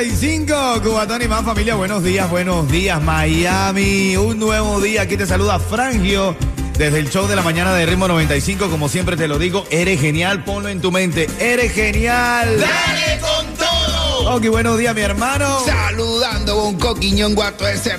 Ritmo 95, Cubatón y más familia, buenos días, buenos días Miami, un nuevo día, aquí te saluda Frangio desde el show de la mañana de Ritmo 95, como siempre te lo digo, eres genial, ponlo en tu mente, eres genial. ¡Dale con todo! Ok, buenos días mi hermano. Saludando Ñongo a todo ese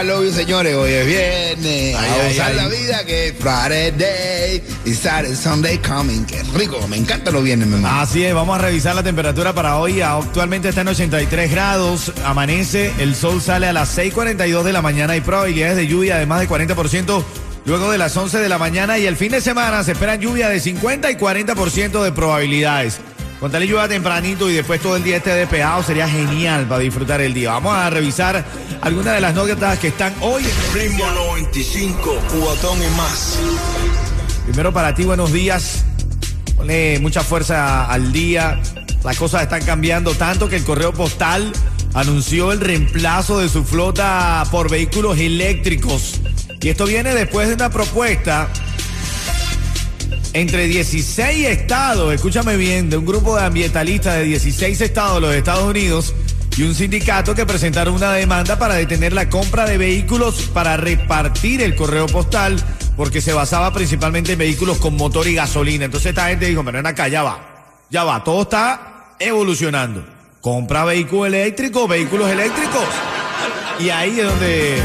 you, señores. Hoy es viernes. Ay, a ay. la vida que es Friday y Saturday, Sunday coming. Qué rico, me encantan los viernes, mi hermano. Así es, vamos a revisar la temperatura para hoy. Actualmente está en 83 grados, amanece, el sol sale a las 6.42 de la mañana, hay probabilidades de lluvia de más de 40% luego de las 11 de la mañana y el fin de semana se esperan lluvia de 50 y 40% de probabilidades. Con tal y lluvia tempranito y después todo el día esté despejado sería genial para disfrutar el día. Vamos a revisar algunas de las notas que están hoy. en el Ritmo 95, cubatón y más. Primero para ti, buenos días. Ponle mucha fuerza al día. Las cosas están cambiando tanto que el correo postal anunció el reemplazo de su flota por vehículos eléctricos. Y esto viene después de una propuesta entre 16 estados, escúchame bien, de un grupo de ambientalistas de 16 estados de los Estados Unidos y un sindicato que presentaron una demanda para detener la compra de vehículos para repartir el correo postal porque se basaba principalmente en vehículos con motor y gasolina. Entonces esta gente dijo, pero ven acá, ya va, ya va, todo está evolucionando. Compra vehículos eléctricos, vehículos eléctricos. Y ahí es donde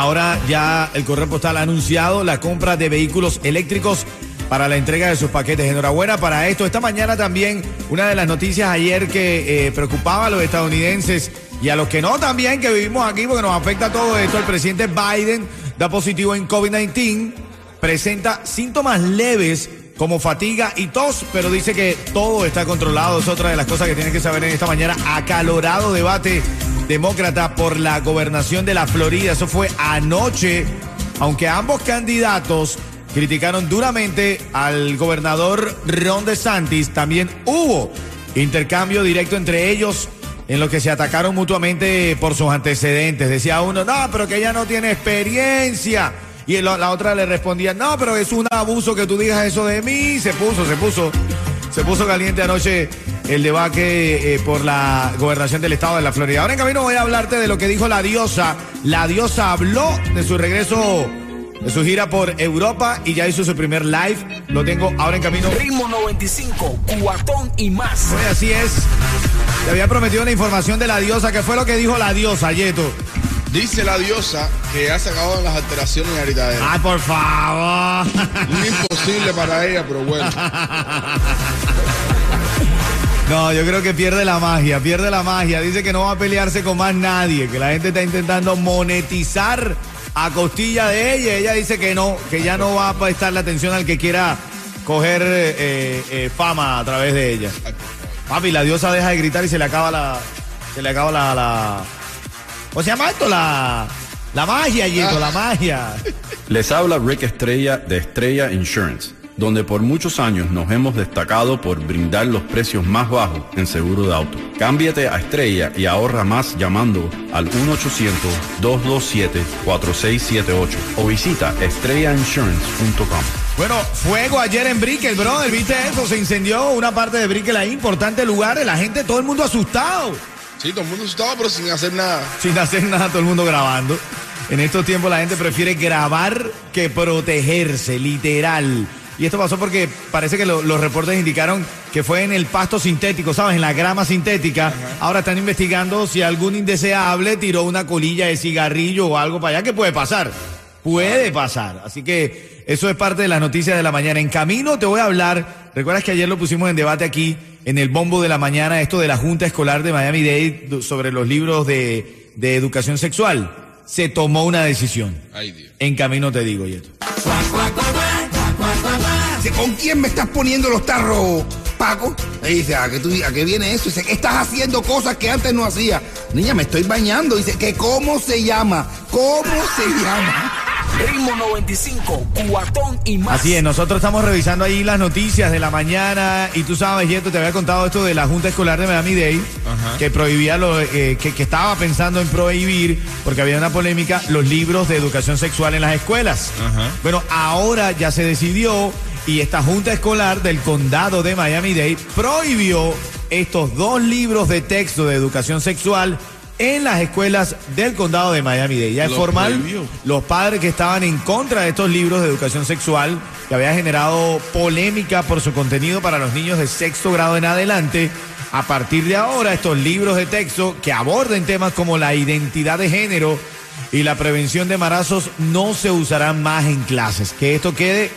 Ahora ya el correo postal ha anunciado la compra de vehículos eléctricos para la entrega de sus paquetes. Enhorabuena para esto. Esta mañana también una de las noticias ayer que eh, preocupaba a los estadounidenses y a los que no también, que vivimos aquí porque nos afecta todo esto. El presidente Biden da positivo en COVID-19, presenta síntomas leves como fatiga y tos, pero dice que todo está controlado. Es otra de las cosas que tienen que saber en esta mañana. Acalorado debate demócrata por la gobernación de la Florida. Eso fue anoche, aunque ambos candidatos criticaron duramente al gobernador Ron DeSantis, también hubo intercambio directo entre ellos en lo que se atacaron mutuamente por sus antecedentes. Decía uno, no, pero que ella no tiene experiencia. Y la, la otra le respondía, no, pero es un abuso que tú digas eso de mí. Se puso, se puso, se puso caliente anoche el debate eh, por la gobernación del estado de la Florida. Ahora en camino voy a hablarte de lo que dijo la diosa. La diosa habló de su regreso, de su gira por Europa y ya hizo su primer live. Lo tengo ahora en camino. Ritmo 95, cuatón y más. Pues así es. Te había prometido una información de la diosa. ¿Qué fue lo que dijo la diosa, Yeto? Dice la diosa que ha sacado las alteraciones gritadera. Ay, por favor. Un imposible para ella, pero bueno. No, yo creo que pierde la magia, pierde la magia. Dice que no va a pelearse con más nadie, que la gente está intentando monetizar a costilla de ella. Ella dice que no, que ya no va a prestarle atención al que quiera coger eh, eh, fama a través de ella. Papi, la diosa deja de gritar y se le acaba la. Se le acaba la. la ¿Cómo se? La. La magia, Yeto, la magia. Les habla Rick Estrella de Estrella Insurance, donde por muchos años nos hemos destacado por brindar los precios más bajos en seguro de auto. Cámbiate a Estrella y ahorra más llamando al 1-800-227-4678 o visita estrellainsurance.com. Bueno, fuego ayer en Brickell, brother. ¿Viste eso? Se incendió una parte de Brickell ahí, importante lugar. La gente, todo el mundo asustado. Sí, todo el mundo asustado, pero sin hacer nada. Sin hacer nada, todo el mundo grabando. En estos tiempos la gente prefiere grabar que protegerse, literal. Y esto pasó porque parece que lo- los reportes indicaron que fue en el pasto sintético, ¿sabes? En la grama sintética. Ahora están investigando si algún indeseable tiró una colilla de cigarrillo o algo para allá. ¿Qué puede pasar? Puede pasar. Así que eso es parte de las noticias de la mañana. En camino te voy a hablar. ¿Recuerdas que ayer lo pusimos en debate aquí en el bombo de la mañana, esto de la Junta Escolar de Miami-Dade sobre los libros de, de educación sexual? Se tomó una decisión. Ay, Dios. En camino te digo, Yeto. ¿Con quién me estás poniendo los tarros? Paco le dice, ¿a qué, tú, ¿a qué viene eso? Dice, estás haciendo cosas que antes no hacía. Niña, me estoy bañando. Dice, que ¿cómo se llama? ¿Cómo se llama? Ritmo 95, cuatón y más. Así es, nosotros estamos revisando ahí las noticias de la mañana y tú sabes, Yeto, te había contado esto de la Junta Escolar de Miami Dade, que prohibía, lo, eh, que, que estaba pensando en prohibir, porque había una polémica, los libros de educación sexual en las escuelas. Bueno, ahora ya se decidió y esta Junta Escolar del Condado de Miami Dade prohibió estos dos libros de texto de educación sexual en las escuelas del condado de Miami-Dade. Ya es formal, prohibió. los padres que estaban en contra de estos libros de educación sexual, que había generado polémica por su contenido para los niños de sexto grado en adelante, a partir de ahora estos libros de texto que aborden temas como la identidad de género y la prevención de embarazos no se usarán más en clases. Que esto quede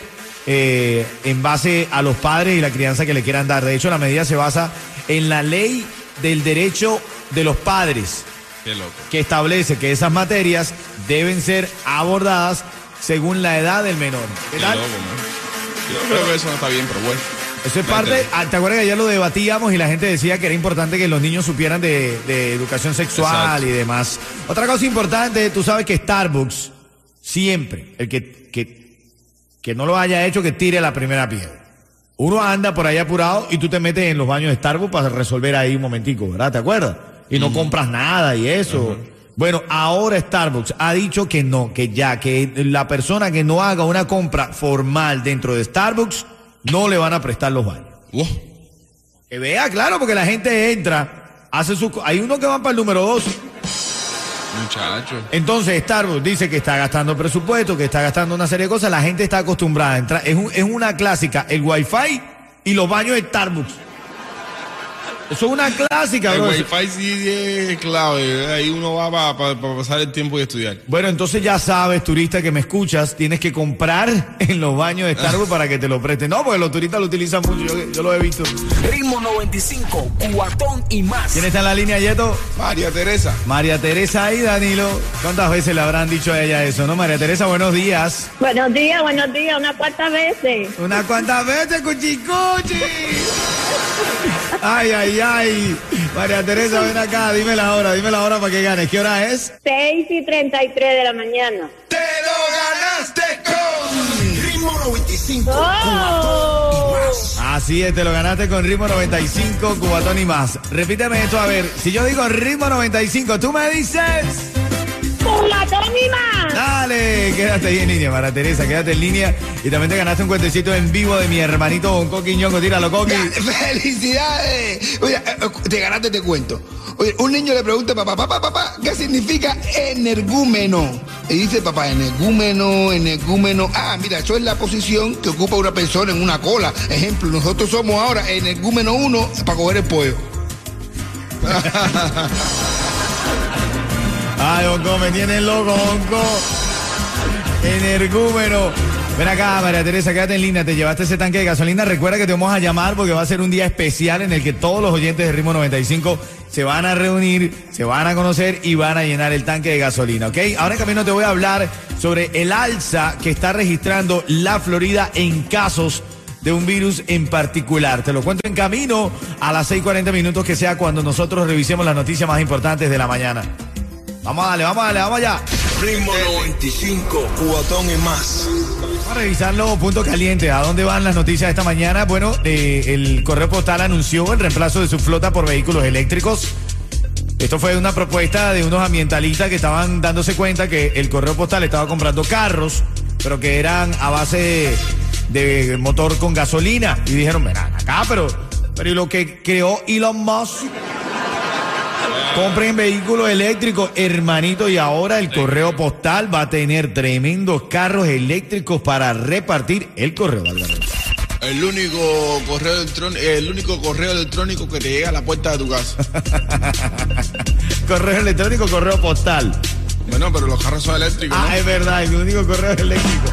eh, en base a los padres y la crianza que le quieran dar. De hecho, la medida se basa en la ley del derecho de los padres Qué loco. que establece que esas materias deben ser abordadas según la edad del menor. ¿Qué Qué tal? loco, man. Yo creo que eso no está bien, pero bueno. Eso es parte, ah, ¿te acuerdas que ayer lo debatíamos y la gente decía que era importante que los niños supieran de, de educación sexual Exacto. y demás? Otra cosa importante, tú sabes que Starbucks siempre, el que, que, que no lo haya hecho, que tire la primera piedra. Uno anda por ahí apurado y tú te metes en los baños de Starbucks para resolver ahí un momentico, ¿verdad? ¿Te acuerdas? Y no compras nada y eso. Bueno, ahora Starbucks ha dicho que no, que ya, que la persona que no haga una compra formal dentro de Starbucks no le van a prestar los baños. Que vea, claro, porque la gente entra, hace su... Hay uno que va para el número dos. Muchacho. Entonces Starbucks dice que está gastando presupuesto, que está gastando una serie de cosas. La gente está acostumbrada a entrar. Es, un- es una clásica, el Wi-Fi y los baños de Starbucks. Eso es una clásica, El bro. wifi sí es clave. Ahí uno va para pasar el tiempo y estudiar. Bueno, entonces ya sabes, turista que me escuchas, tienes que comprar en los baños de Starbucks para que te lo presten. No, porque los turistas lo utilizan mucho, yo, yo lo he visto. Ritmo 95, cuatón y más. ¿Quién está en la línea, Yeto? María Teresa. María Teresa y Danilo. ¿Cuántas veces le habrán dicho a ella eso, no? María Teresa, buenos días. Buenos días, buenos días, unas cuantas veces. Unas cuantas veces, cuchicuchi. Ay, ay, ay. María Teresa, ven acá, dime la hora, dime la hora para que ganes. ¿Qué hora es? 6 y 33 de la mañana. ¡Te lo ganaste con Ritmo 95. ¡Oh! Así es, te lo ganaste con ritmo 95, cubatón y más. Repíteme esto, a ver, si yo digo ritmo 95, tú me dices... ¡Cubatón y más! Dale, quédate ahí en línea, María Teresa, quédate en línea. Y también te ganaste un cuentecito en vivo de mi hermanito Bonco Quiñongo. Tíralo, Coqui. ¡Felicidades! Oye, eh, te ganaste te cuento. Oye, un niño le pregunta a papá, papá, papá, ¿qué significa energúmeno? Y dice papá, energúmeno, energúmeno. Ah, mira, eso es la posición que ocupa una persona en una cola. Ejemplo, nosotros somos ahora energúmeno uno para coger el pollo. Ay, Bonco, me tienes loco, Bonco. Energúmeno. Ven acá, María Teresa, quédate en línea. Te llevaste ese tanque de gasolina. Recuerda que te vamos a llamar porque va a ser un día especial en el que todos los oyentes de Ritmo 95 se van a reunir, se van a conocer y van a llenar el tanque de gasolina, ¿ok? Ahora en camino te voy a hablar sobre el alza que está registrando la Florida en casos de un virus en particular. Te lo cuento en camino a las 6:40 minutos que sea cuando nosotros revisemos las noticias más importantes de la mañana. Vamos a darle, vamos a darle, vamos allá. Ritmo 95, cuatón y más. Vamos a revisar los puntos calientes. ¿A dónde van las noticias esta mañana? Bueno, el correo postal anunció el reemplazo de su flota por vehículos eléctricos. Esto fue una propuesta de unos ambientalistas que estaban dándose cuenta que el correo postal estaba comprando carros, pero que eran a base de, motor con gasolina. Y dijeron, ven acá, pero, pero ¿y lo que creó Elon Musk? Compren vehículos eléctricos, hermanito, y ahora el correo postal va a tener tremendos carros eléctricos para repartir el correo. Álvaro. El único correo electrónico, el único correo electrónico que te llega a la puerta de tu casa. correo electrónico, correo postal. bueno, pero los carros son eléctricos. Ah, ¿no? es verdad, el único correo eléctrico.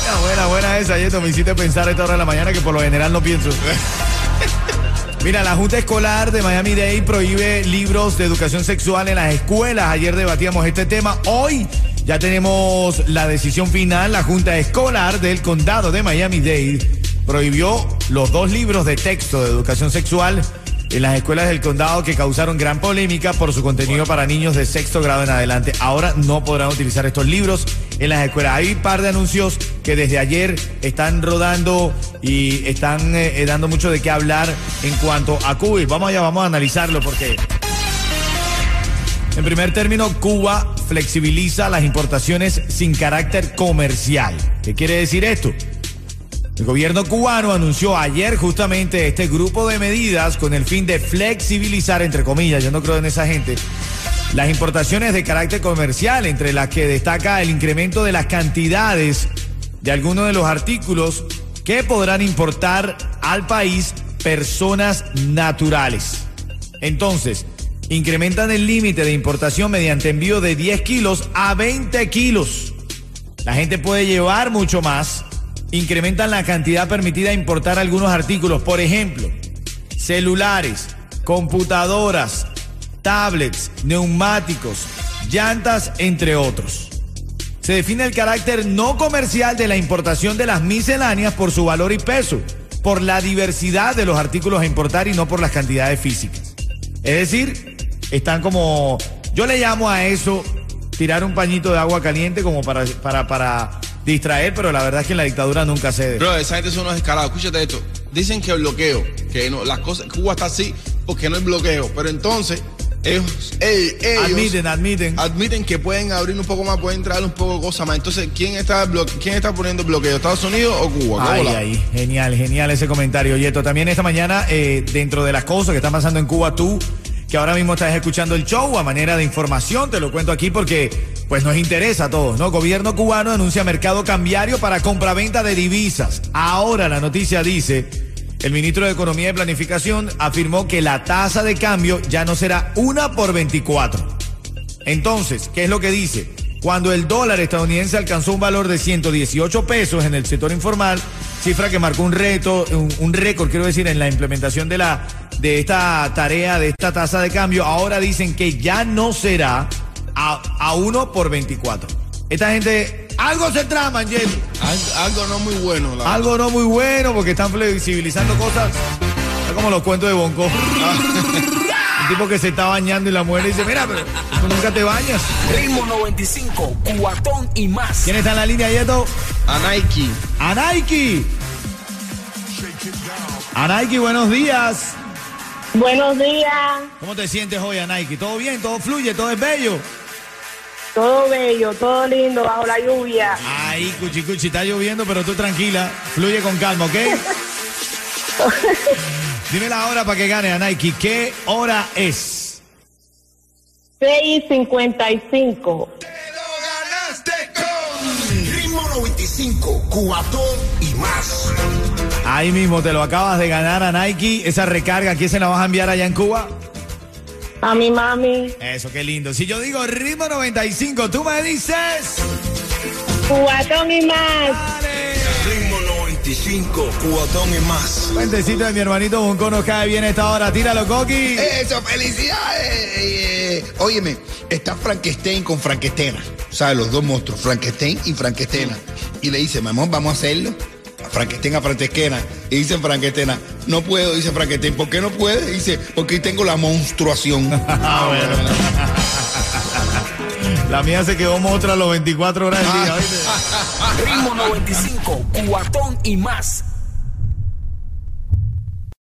Buena, buena, buena esa, Yeto. Me hiciste pensar a esta hora de la mañana que por lo general no pienso. Mira, la Junta Escolar de Miami Dade prohíbe libros de educación sexual en las escuelas. Ayer debatíamos este tema. Hoy ya tenemos la decisión final. La Junta Escolar del Condado de Miami Dade prohibió los dos libros de texto de educación sexual en las escuelas del condado que causaron gran polémica por su contenido para niños de sexto grado en adelante. Ahora no podrán utilizar estos libros en las escuelas. Hay un par de anuncios que desde ayer están rodando y están eh, dando mucho de qué hablar en cuanto a Cuba. Y vamos allá, vamos a analizarlo porque... En primer término, Cuba flexibiliza las importaciones sin carácter comercial. ¿Qué quiere decir esto? El gobierno cubano anunció ayer justamente este grupo de medidas con el fin de flexibilizar, entre comillas, yo no creo en esa gente, las importaciones de carácter comercial, entre las que destaca el incremento de las cantidades de algunos de los artículos que podrán importar al país personas naturales. Entonces, incrementan el límite de importación mediante envío de 10 kilos a 20 kilos. La gente puede llevar mucho más incrementan la cantidad permitida de importar algunos artículos, por ejemplo, celulares, computadoras, tablets, neumáticos, llantas, entre otros. Se define el carácter no comercial de la importación de las misceláneas por su valor y peso, por la diversidad de los artículos a importar y no por las cantidades físicas. Es decir, están como, yo le llamo a eso tirar un pañito de agua caliente como para, para, para distraer, pero la verdad es que en la dictadura nunca cede. Bro, esa gente son unos escalados. Escúchate esto. Dicen que el bloqueo, que no, las cosas, Cuba está así porque no hay bloqueo. Pero entonces, ellos, ellos, admiten, admiten. Admiten que pueden abrir un poco más, pueden traer un poco de cosas más. Entonces, ¿quién está, ¿quién está poniendo bloqueo? ¿Estados Unidos o Cuba? Ay, ay, genial, genial ese comentario, Yeto. También esta mañana, eh, dentro de las cosas que están pasando en Cuba, tú que ahora mismo estás escuchando el show a manera de información, te lo cuento aquí porque pues nos interesa a todos, ¿no? Gobierno cubano anuncia mercado cambiario para compraventa de divisas. Ahora la noticia dice, el ministro de Economía y Planificación afirmó que la tasa de cambio ya no será una por 24. Entonces, ¿qué es lo que dice? Cuando el dólar estadounidense alcanzó un valor de 118 pesos en el sector informal, cifra que marcó un reto, un, récord, quiero decir, en la implementación de la de esta tarea, de esta tasa de cambio, ahora dicen que ya no será a, a uno por 24. Esta gente, algo se trama, Jen. algo no muy bueno. algo no muy bueno porque están flexibilizando cosas. Es como los cuentos de Bonco. Un tipo que se está bañando y la mujer dice, mira, pero tú nunca te bañas. Ritmo 95, cuatón y más. ¿Quién está en la línea, Yeto? A Nike. A Nike. A Nike, buenos días. Buenos días. ¿Cómo te sientes hoy, Nike? ¿Todo bien? ¿Todo fluye? ¿Todo es bello? Todo bello, todo lindo, bajo la lluvia. Ay, cuchi, cuchi, está lloviendo, pero tú tranquila. Fluye con calma, ¿ok? Dime la hora para que gane a Nike. ¿Qué hora es? 6.55. Te lo ganaste con Ritmo 95, Cubatón y más. Ahí mismo te lo acabas de ganar a Nike. Esa recarga, ¿quién se la vas a enviar allá en Cuba? A mi mami. Eso, qué lindo. Si yo digo ritmo 95, tú me dices. Cubatón y más. Ritmo 95, Cubatón y más. Cuentecito de mi hermanito Bunco nos cae bien esta hora. Tíralo, Coqui. Eso, felicidades. Eh, óyeme, está Frankenstein con Frankenstena. O sea, los dos monstruos, Frankenstein y Frankenstena. Y le dice, mamón, vamos a hacerlo. Frankenstein a Frankenstein y dice Frankenstein, no puedo, dice Frankenstein, ¿por qué no puede? Dice, porque tengo la monstruación. ah, bueno. La mía se quedó monstrua a los 24 horas del día. Ritmo 95, cuatón y más.